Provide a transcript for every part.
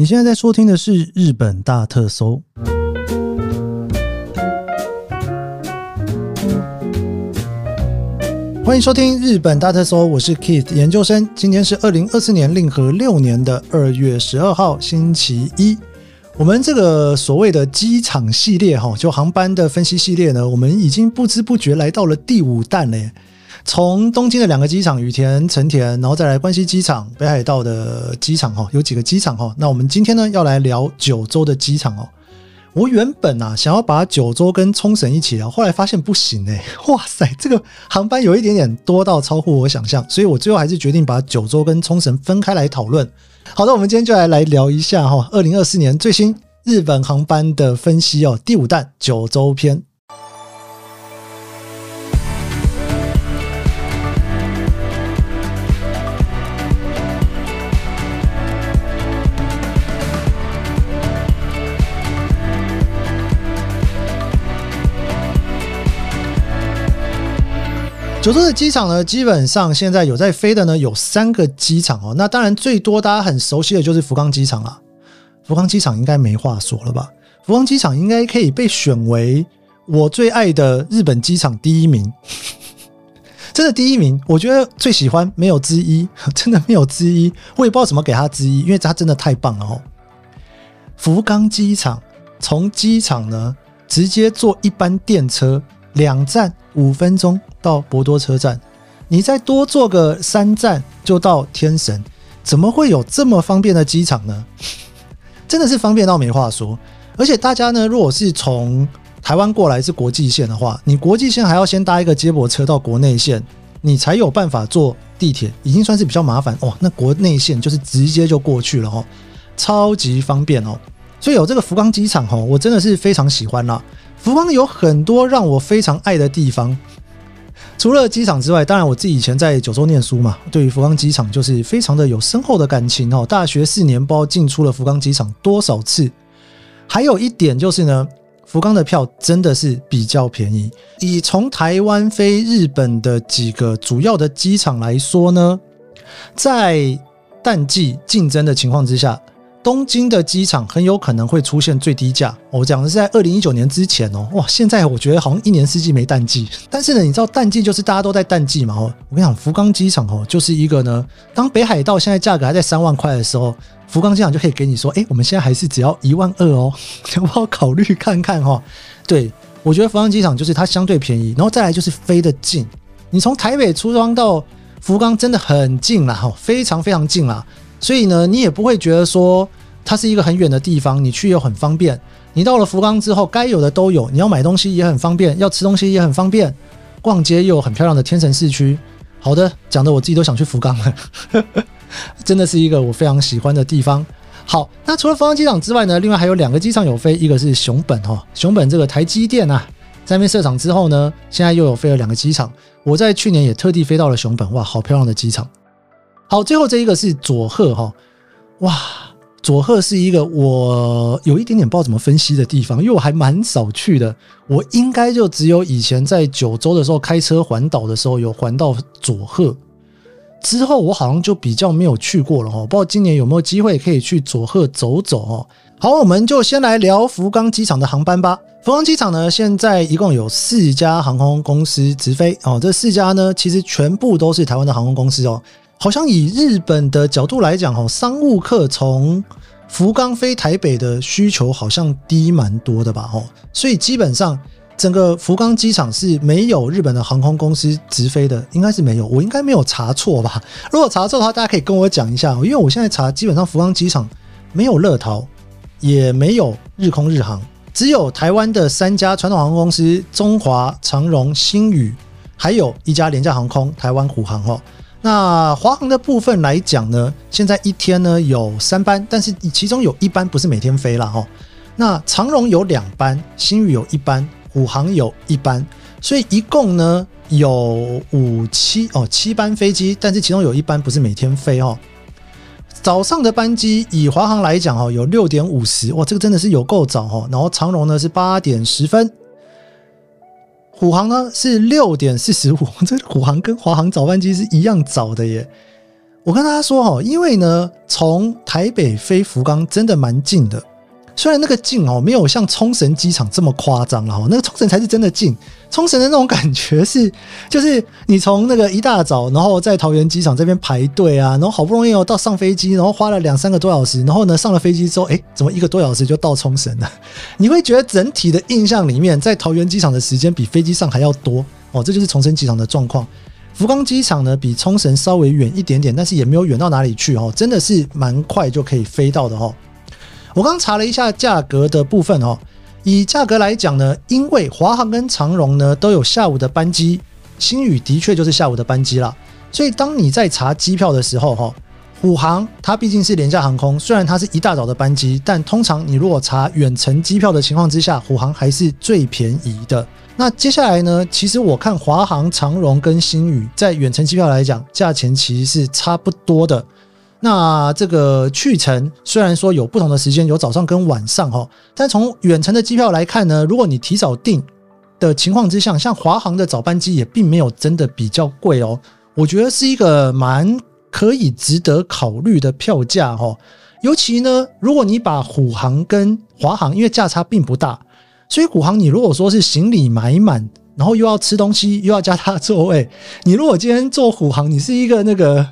你现在在收听的是日本大特搜。欢迎收听日本大特搜，我是 Keith 研究生。今天是二零二四年令和六年的二月十二号，星期一。我们这个所谓的机场系列，哈，就航班的分析系列呢，我们已经不知不觉来到了第五弹了耶。从东京的两个机场羽田、成田，然后再来关西机场、北海道的机场哈，有几个机场哈。那我们今天呢要来聊九州的机场哦。我原本啊想要把九州跟冲绳一起聊，后来发现不行哎，哇塞，这个航班有一点点多到超乎我想象，所以我最后还是决定把九州跟冲绳分开来讨论。好的，我们今天就来来聊一下哈，二零二四年最新日本航班的分析哦，第五弹九州篇。九州的机场呢，基本上现在有在飞的呢，有三个机场哦。那当然最多大家很熟悉的就是福冈机场啊。福冈机场应该没话说了吧？福冈机场应该可以被选为我最爱的日本机场第一名，真的第一名。我觉得最喜欢没有之一，真的没有之一。我也不知道怎么给他之一，因为他真的太棒了哦。福冈机场从机场呢直接坐一班电车，两站五分钟。到博多车站，你再多坐个三站就到天神，怎么会有这么方便的机场呢？真的是方便到没话说。而且大家呢，如果是从台湾过来是国际线的话，你国际线还要先搭一个接驳车到国内线，你才有办法坐地铁，已经算是比较麻烦哇。那国内线就是直接就过去了哦，超级方便哦。所以有这个福冈机场哦，我真的是非常喜欢啦。福冈有很多让我非常爱的地方。除了机场之外，当然我自己以前在九州念书嘛，对于福冈机场就是非常的有深厚的感情哦。大学四年包进出了福冈机场多少次？还有一点就是呢，福冈的票真的是比较便宜。以从台湾飞日本的几个主要的机场来说呢，在淡季竞争的情况之下。东京的机场很有可能会出现最低价。我讲的是在二零一九年之前哦，哇，现在我觉得好像一年四季没淡季。但是呢，你知道淡季就是大家都在淡季嘛？哦，我跟你讲，福冈机场哦，就是一个呢，当北海道现在价格还在三万块的时候，福冈机场就可以给你说，哎，我们现在还是只要一万二哦，要不要考虑看看哈？对我觉得福冈机场就是它相对便宜，然后再来就是飞得近，你从台北出装到福冈真的很近啦，哈，非常非常近啦。所以呢，你也不会觉得说它是一个很远的地方，你去又很方便。你到了福冈之后，该有的都有，你要买东西也很方便，要吃东西也很方便，逛街又有很漂亮的天神市区。好的，讲的我自己都想去福冈了，真的是一个我非常喜欢的地方。好，那除了福冈机场之外呢，另外还有两个机场有飞，一个是熊本哈，熊本这个台积电啊，在那边设厂之后呢，现在又有飞了两个机场。我在去年也特地飞到了熊本，哇，好漂亮的机场。好，最后这一个是佐贺哈，哇，佐贺是一个我有一点点不知道怎么分析的地方，因为我还蛮少去的，我应该就只有以前在九州的时候开车环岛的时候有环到佐贺，之后我好像就比较没有去过了哈，不知道今年有没有机会可以去佐贺走走哦。好，我们就先来聊福冈机场的航班吧。福冈机场呢，现在一共有四家航空公司直飞哦，这四家呢其实全部都是台湾的航空公司哦。好像以日本的角度来讲，哦，商务客从福冈飞台北的需求好像低蛮多的吧，哦，所以基本上整个福冈机场是没有日本的航空公司直飞的，应该是没有，我应该没有查错吧？如果查错的话，大家可以跟我讲一下，因为我现在查，基本上福冈机场没有乐桃，也没有日空日航，只有台湾的三家传统航空公司：中华、长荣、新宇，还有一家廉价航空台湾虎航，哦。那华航的部分来讲呢，现在一天呢有三班，但是其中有一班不是每天飞了哦。那长荣有两班，新宇有一班，虎航有一班，所以一共呢有五七哦七班飞机，但是其中有一班不是每天飞哦。早上的班机以华航来讲哦，有六点五十，哇，这个真的是有够早哦。然后长荣呢是八点十分。虎航呢是六点四十五，这虎航跟华航早班机是一样早的耶。我跟大家说哦，因为呢，从台北飞福冈真的蛮近的。虽然那个近哦，没有像冲绳机场这么夸张了哈，那个冲绳才是真的近。冲绳的那种感觉是，就是你从那个一大早，然后在桃园机场这边排队啊，然后好不容易哦到上飞机，然后花了两三个多小时，然后呢上了飞机之后，哎，怎么一个多小时就到冲绳了？你会觉得整体的印象里面，在桃园机场的时间比飞机上还要多哦，这就是冲绳机场的状况。福冈机场呢比冲绳稍微远一点点，但是也没有远到哪里去哦，真的是蛮快就可以飞到的哦。我刚查了一下价格的部分哦，以价格来讲呢，因为华航跟长荣呢都有下午的班机，新宇的确就是下午的班机啦，所以当你在查机票的时候哈，虎航它毕竟是廉价航空，虽然它是一大早的班机，但通常你如果查远程机票的情况之下，虎航还是最便宜的。那接下来呢，其实我看华航、长荣跟新宇在远程机票来讲，价钱其实是差不多的。那这个去程虽然说有不同的时间，有早上跟晚上哈，但从远程的机票来看呢，如果你提早订的情况之下，像华航的早班机也并没有真的比较贵哦，我觉得是一个蛮可以值得考虑的票价哈。尤其呢，如果你把虎航跟华航，因为价差并不大，所以虎航你如果说是行李买满，然后又要吃东西，又要加他座位，你如果今天坐虎航，你是一个那个。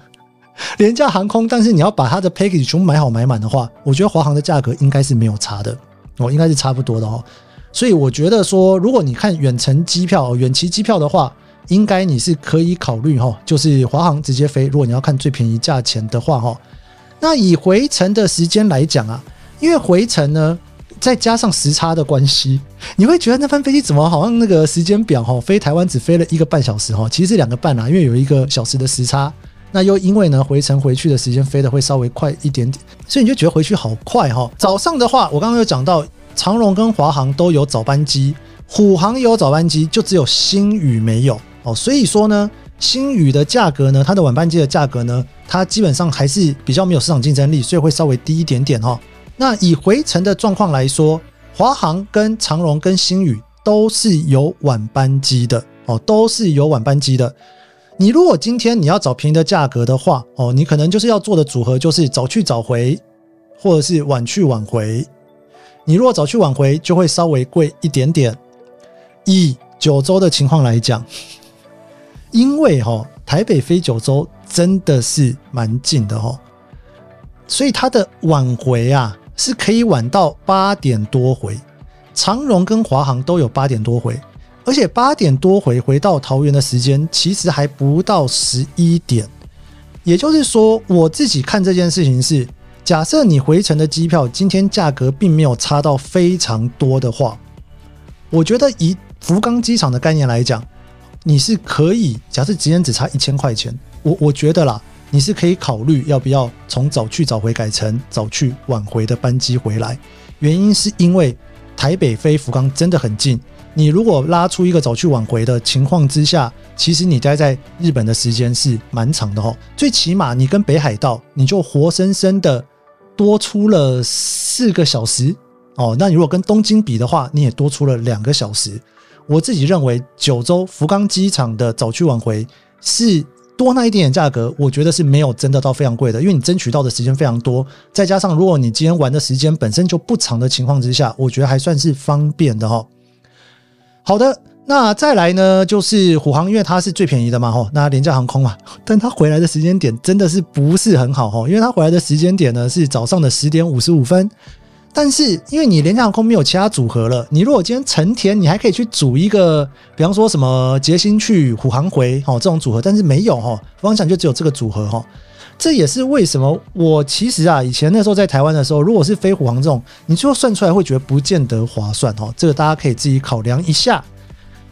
廉价航空，但是你要把它的 package 全部买好买满的话，我觉得华航的价格应该是没有差的哦，应该是差不多的哦。所以我觉得说，如果你看远程机票、远期机票的话，应该你是可以考虑哈，就是华航直接飞。如果你要看最便宜价钱的话哈，那以回程的时间来讲啊，因为回程呢，再加上时差的关系，你会觉得那班飞机怎么好像那个时间表哈，飞台湾只飞了一个半小时哈，其实是两个半啊，因为有一个小时的时差。那又因为呢，回程回去的时间飞的会稍微快一点点，所以你就觉得回去好快哈。早上的话，我刚刚有讲到，长荣跟华航都有早班机，虎航也有早班机，就只有新宇没有哦。所以说呢，新宇的价格呢，它的晚班机的价格呢，它基本上还是比较没有市场竞争力，所以会稍微低一点点哈。那以回程的状况来说，华航跟长荣跟新宇都是有晚班机的哦，都是有晚班机的。你如果今天你要找便宜的价格的话，哦，你可能就是要做的组合就是早去早回，或者是晚去晚回。你如果早去晚回，就会稍微贵一点点。以九州的情况来讲，因为哈台北飞九州真的是蛮近的哈，所以它的晚回啊是可以晚到八点多回。长荣跟华航都有八点多回。而且八点多回回到桃园的时间，其实还不到十一点。也就是说，我自己看这件事情是：假设你回程的机票今天价格并没有差到非常多的话，我觉得以福冈机场的概念来讲，你是可以假设今天只差一千块钱，我我觉得啦，你是可以考虑要不要从早去早回改成早去晚回的班机回来。原因是因为台北飞福冈真的很近。你如果拉出一个早去晚回的情况之下，其实你待在日本的时间是蛮长的哦。最起码你跟北海道，你就活生生的多出了四个小时哦。那你如果跟东京比的话，你也多出了两个小时。我自己认为九州福冈机场的早去晚回是多那一点点价格，我觉得是没有真的到非常贵的，因为你争取到的时间非常多，再加上如果你今天玩的时间本身就不长的情况之下，我觉得还算是方便的哈。好的，那再来呢，就是虎航，因为它是最便宜的嘛，吼，那廉价航空嘛，但它回来的时间点真的是不是很好，吼，因为它回来的时间点呢是早上的十点五十五分，但是因为你廉价航空没有其他组合了，你如果今天成田，你还可以去组一个，比方说什么捷星去虎航回，哦，这种组合，但是没有，哈，方向就只有这个组合，哈。这也是为什么我其实啊，以前那时候在台湾的时候，如果是飞虎航这种，你最后算出来会觉得不见得划算哦。这个大家可以自己考量一下。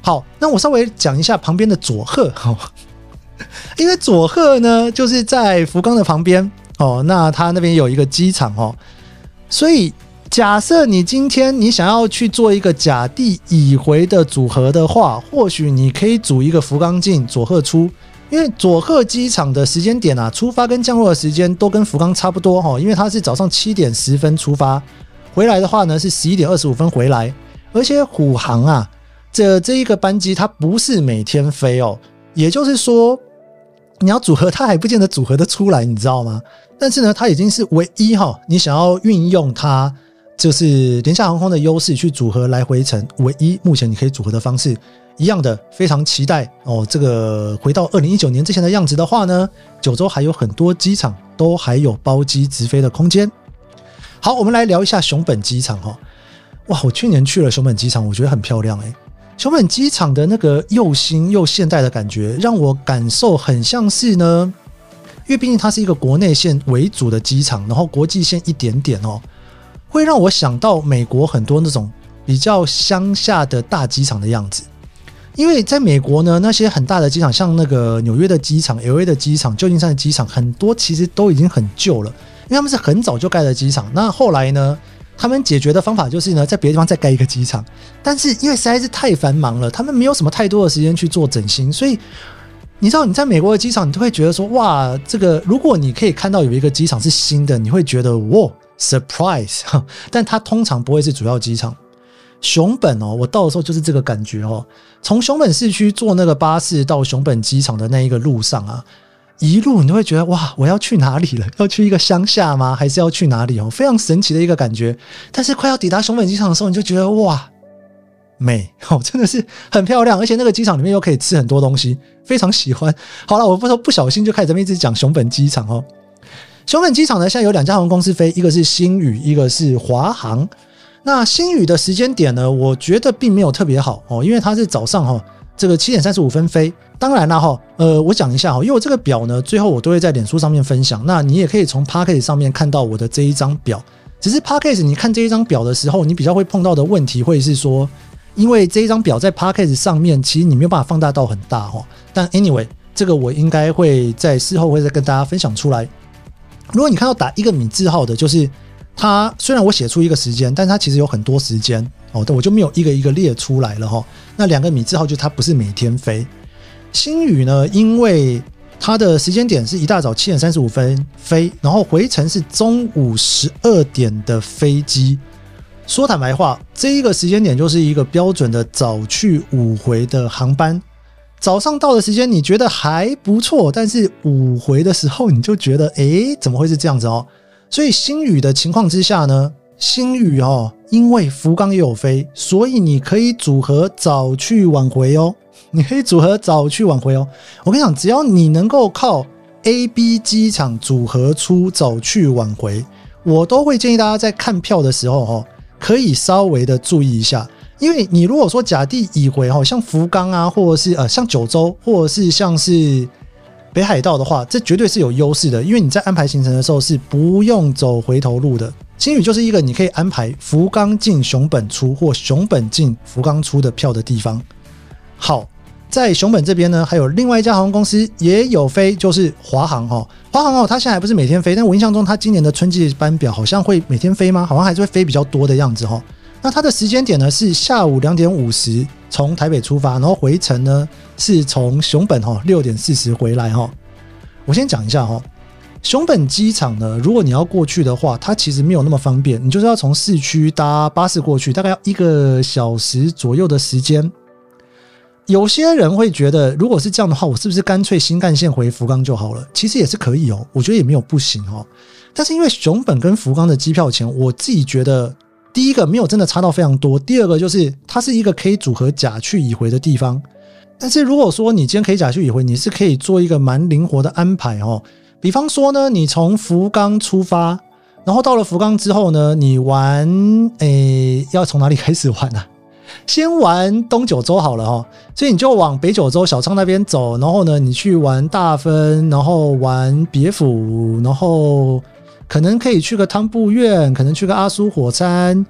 好，那我稍微讲一下旁边的佐贺哈，因为佐贺呢就是在福冈的旁边哦，那它那边有一个机场哦，所以假设你今天你想要去做一个甲地乙回的组合的话，或许你可以组一个福冈进佐贺出。因为佐贺机场的时间点啊，出发跟降落的时间都跟福冈差不多哈。因为它是早上七点十分出发，回来的话呢是十一点二十五分回来。而且虎航啊，这这一个班机它不是每天飞哦，也就是说，你要组合，它还不见得组合的出来，你知道吗？但是呢，它已经是唯一哈，你想要运用它，就是廉价航空的优势去组合来回程，唯一目前你可以组合的方式。一样的，非常期待哦。这个回到二零一九年之前的样子的话呢，九州还有很多机场都还有包机直飞的空间。好，我们来聊一下熊本机场哈。哇，我去年去了熊本机场，我觉得很漂亮诶。熊本机场的那个又新又现代的感觉，让我感受很像是呢，因为毕竟它是一个国内线为主的机场，然后国际线一点点哦，会让我想到美国很多那种比较乡下的大机场的样子。因为在美国呢，那些很大的机场，像那个纽约的机场、L A 的机场、旧金山的机场，很多其实都已经很旧了，因为他们是很早就盖的机场。那后来呢，他们解决的方法就是呢，在别的地方再盖一个机场。但是因为实在是太繁忙了，他们没有什么太多的时间去做整新，所以你知道你在美国的机场，你都会觉得说，哇，这个如果你可以看到有一个机场是新的，你会觉得哇，surprise！但它通常不会是主要机场。熊本哦，我到的时候就是这个感觉哦。从熊本市区坐那个巴士到熊本机场的那一个路上啊，一路你都会觉得哇，我要去哪里了？要去一个乡下吗？还是要去哪里哦？非常神奇的一个感觉。但是快要抵达熊本机场的时候，你就觉得哇，美哦，真的是很漂亮。而且那个机场里面又可以吃很多东西，非常喜欢。好了，我不说不小心就开始这么一直讲熊本机场哦。熊本机场呢，现在有两家航空公司飞，一个是新宇，一个是华航。那新宇的时间点呢？我觉得并没有特别好哦，因为它是早上哈，这个七点三十五分飞。当然了哈，呃，我讲一下哈，因为我这个表呢，最后我都会在脸书上面分享。那你也可以从 p a c k a g e 上面看到我的这一张表。只是 p a c k a g e 你看这一张表的时候，你比较会碰到的问题会是说，因为这一张表在 p a c k a g e 上面，其实你没有办法放大到很大哈。但 anyway，这个我应该会在事后会再跟大家分享出来。如果你看到打一个米字号的，就是。它虽然我写出一个时间，但它其实有很多时间哦，但我就没有一个一个列出来了哈。那两个米字号就它不是每天飞。星宇呢，因为它的时间点是一大早七点三十五分飞，然后回程是中午十二点的飞机。说坦白话，这一个时间点就是一个标准的早去午回的航班。早上到的时间你觉得还不错，但是午回的时候你就觉得，诶，怎么会是这样子哦？所以新宇的情况之下呢，新宇哦，因为福冈也有飞，所以你可以组合早去晚回哦。你可以组合早去晚回哦。我跟你讲，只要你能够靠 A、B 机场组合出早去晚回，我都会建议大家在看票的时候哦，可以稍微的注意一下。因为你如果说甲地乙回哈，像福冈啊，或者是呃像九州，或者是像是。北海道的话，这绝对是有优势的，因为你在安排行程的时候是不用走回头路的。青旅就是一个你可以安排福冈进熊本出或熊本进福冈出的票的地方。好，在熊本这边呢，还有另外一家航空公司也有飞，就是华航哈。华航哦，它现在还不是每天飞，但我印象中它今年的春季班表好像会每天飞吗？好像还是会飞比较多的样子哈。那它的时间点呢是下午两点五十。从台北出发，然后回程呢是从熊本哈六点四十回来哈。我先讲一下哈，熊本机场呢，如果你要过去的话，它其实没有那么方便，你就是要从市区搭巴士过去，大概要一个小时左右的时间。有些人会觉得，如果是这样的话，我是不是干脆新干线回福冈就好了？其实也是可以哦，我觉得也没有不行哦。但是因为熊本跟福冈的机票钱，我自己觉得。第一个没有真的差到非常多，第二个就是它是一个可以组合甲去乙回的地方。但是如果说你今天可以甲去乙回，你是可以做一个蛮灵活的安排哦。比方说呢，你从福冈出发，然后到了福冈之后呢，你玩诶要从哪里开始玩呢？先玩东九州好了哈，所以你就往北九州小仓那边走，然后呢你去玩大分，然后玩别府，然后。可能可以去个汤布院，可能去个阿苏火山，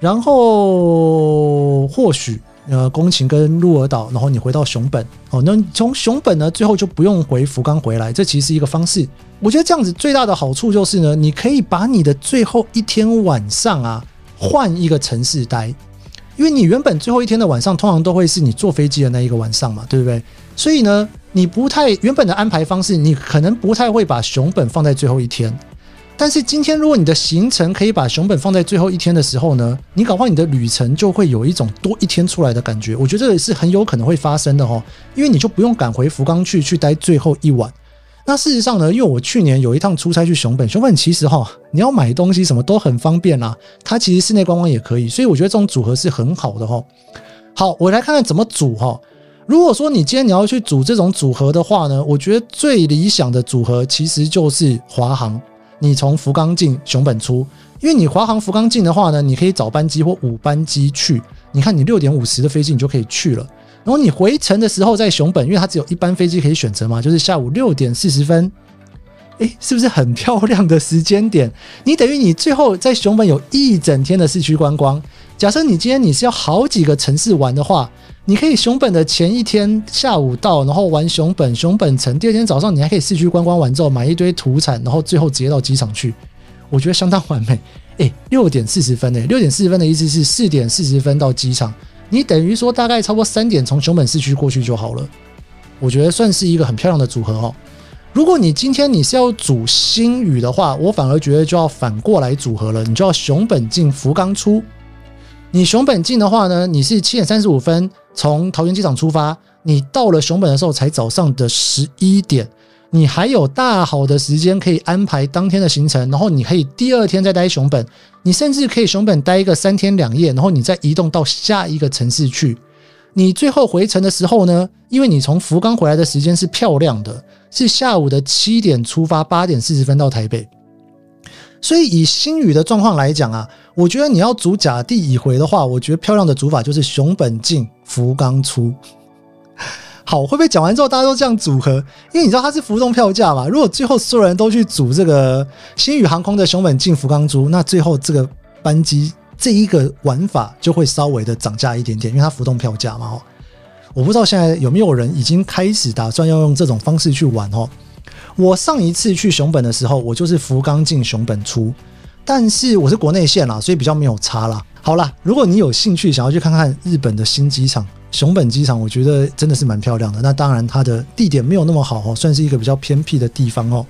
然后或许呃宫崎跟鹿儿岛，然后你回到熊本哦。那从熊本呢，最后就不用回福冈回来，这其实是一个方式。我觉得这样子最大的好处就是呢，你可以把你的最后一天晚上啊换一个城市待，因为你原本最后一天的晚上通常都会是你坐飞机的那一个晚上嘛，对不对？所以呢，你不太原本的安排方式，你可能不太会把熊本放在最后一天。但是今天，如果你的行程可以把熊本放在最后一天的时候呢，你搞不你的旅程就会有一种多一天出来的感觉。我觉得这也是很有可能会发生的哦，因为你就不用赶回福冈去去待最后一晚，那事实上呢，因为我去年有一趟出差去熊本，熊本其实哈，你要买东西什么都很方便啦，它其实室内观光也可以，所以我觉得这种组合是很好的哈。好，我来看看怎么组哈。如果说你今天你要去组这种组合的话呢，我觉得最理想的组合其实就是华航，你从福冈进熊本出，因为你华航福冈进的话呢，你可以早班机或午班机去，你看你六点五十的飞机你就可以去了。然后你回程的时候在熊本，因为它只有一班飞机可以选择嘛，就是下午六点四十分，哎，是不是很漂亮的时间点？你等于你最后在熊本有一整天的市区观光。假设你今天你是要好几个城市玩的话，你可以熊本的前一天下午到，然后玩熊本熊本城，第二天早上你还可以市区观光完之后买一堆土产，然后最后直接到机场去，我觉得相当完美。哎，六点四十分诶，六点四十分的意思是四点四十分到机场。你等于说大概超过三点从熊本市区过去就好了，我觉得算是一个很漂亮的组合哦。如果你今天你是要组新宇的话，我反而觉得就要反过来组合了，你就要熊本进福冈出。你熊本进的话呢，你是七点三十五分从桃园机场出发，你到了熊本的时候才早上的十一点。你还有大好的时间可以安排当天的行程，然后你可以第二天再待熊本，你甚至可以熊本待一个三天两夜，然后你再移动到下一个城市去。你最后回程的时候呢，因为你从福冈回来的时间是漂亮的，是下午的七点出发，八点四十分到台北。所以以新宇的状况来讲啊，我觉得你要组甲地乙回的话，我觉得漂亮的组法就是熊本进，福冈出。好，会不会讲完之后大家都这样组合？因为你知道它是浮动票价嘛。如果最后所有人都去组这个新宇航空的熊本进福冈出，那最后这个班机这一个玩法就会稍微的涨价一点点，因为它浮动票价嘛。哦，我不知道现在有没有人已经开始打算要用这种方式去玩哦。我上一次去熊本的时候，我就是福冈进熊本出，但是我是国内线啦，所以比较没有差啦。好啦，如果你有兴趣想要去看看日本的新机场。熊本机场，我觉得真的是蛮漂亮的。那当然，它的地点没有那么好哦，算是一个比较偏僻的地方哦。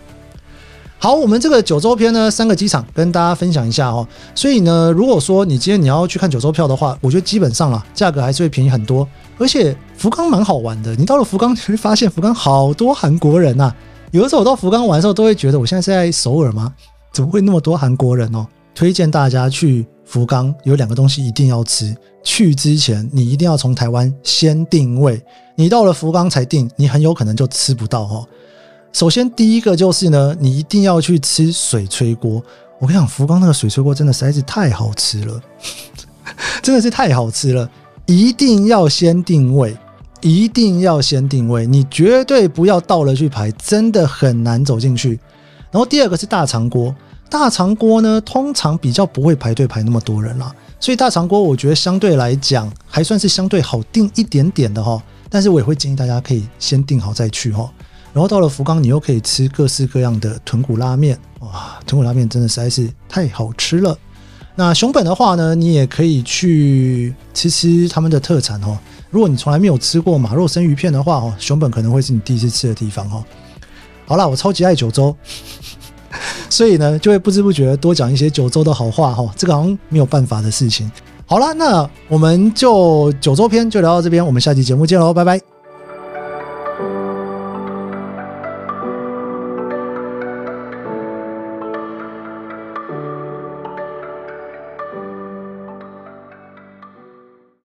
好，我们这个九州篇呢，三个机场跟大家分享一下哦。所以呢，如果说你今天你要去看九州票的话，我觉得基本上啦，价格还是会便宜很多。而且福冈蛮好玩的，你到了福冈，你会发现福冈好多韩国人呐。有的时候我到福冈玩的时候，都会觉得我现在是在首尔吗？怎么会那么多韩国人哦？推荐大家去福冈，有两个东西一定要吃。去之前，你一定要从台湾先定位。你到了福冈才定，你很有可能就吃不到哈。首先，第一个就是呢，你一定要去吃水炊锅。我跟你讲，福冈那个水炊锅真的实在是太好吃了，真的是太好吃了。一定要先定位，一定要先定位，你绝对不要到了去排，真的很难走进去。然后第二个是大肠锅，大肠锅呢，通常比较不会排队排那么多人啦。所以大肠锅我觉得相对来讲还算是相对好订一点点的哈，但是我也会建议大家可以先订好再去哈。然后到了福冈，你又可以吃各式各样的豚骨拉面，哇，豚骨拉面真的实在是太好吃了。那熊本的话呢，你也可以去吃吃他们的特产哦。如果你从来没有吃过马肉生鱼片的话哦，熊本可能会是你第一次吃的地方哈。好了，我超级爱九州。所以呢，就会不知不觉多讲一些九州的好话哈，这个好像没有办法的事情。好了，那我们就九州篇就聊到这边，我们下期节目见喽，拜拜。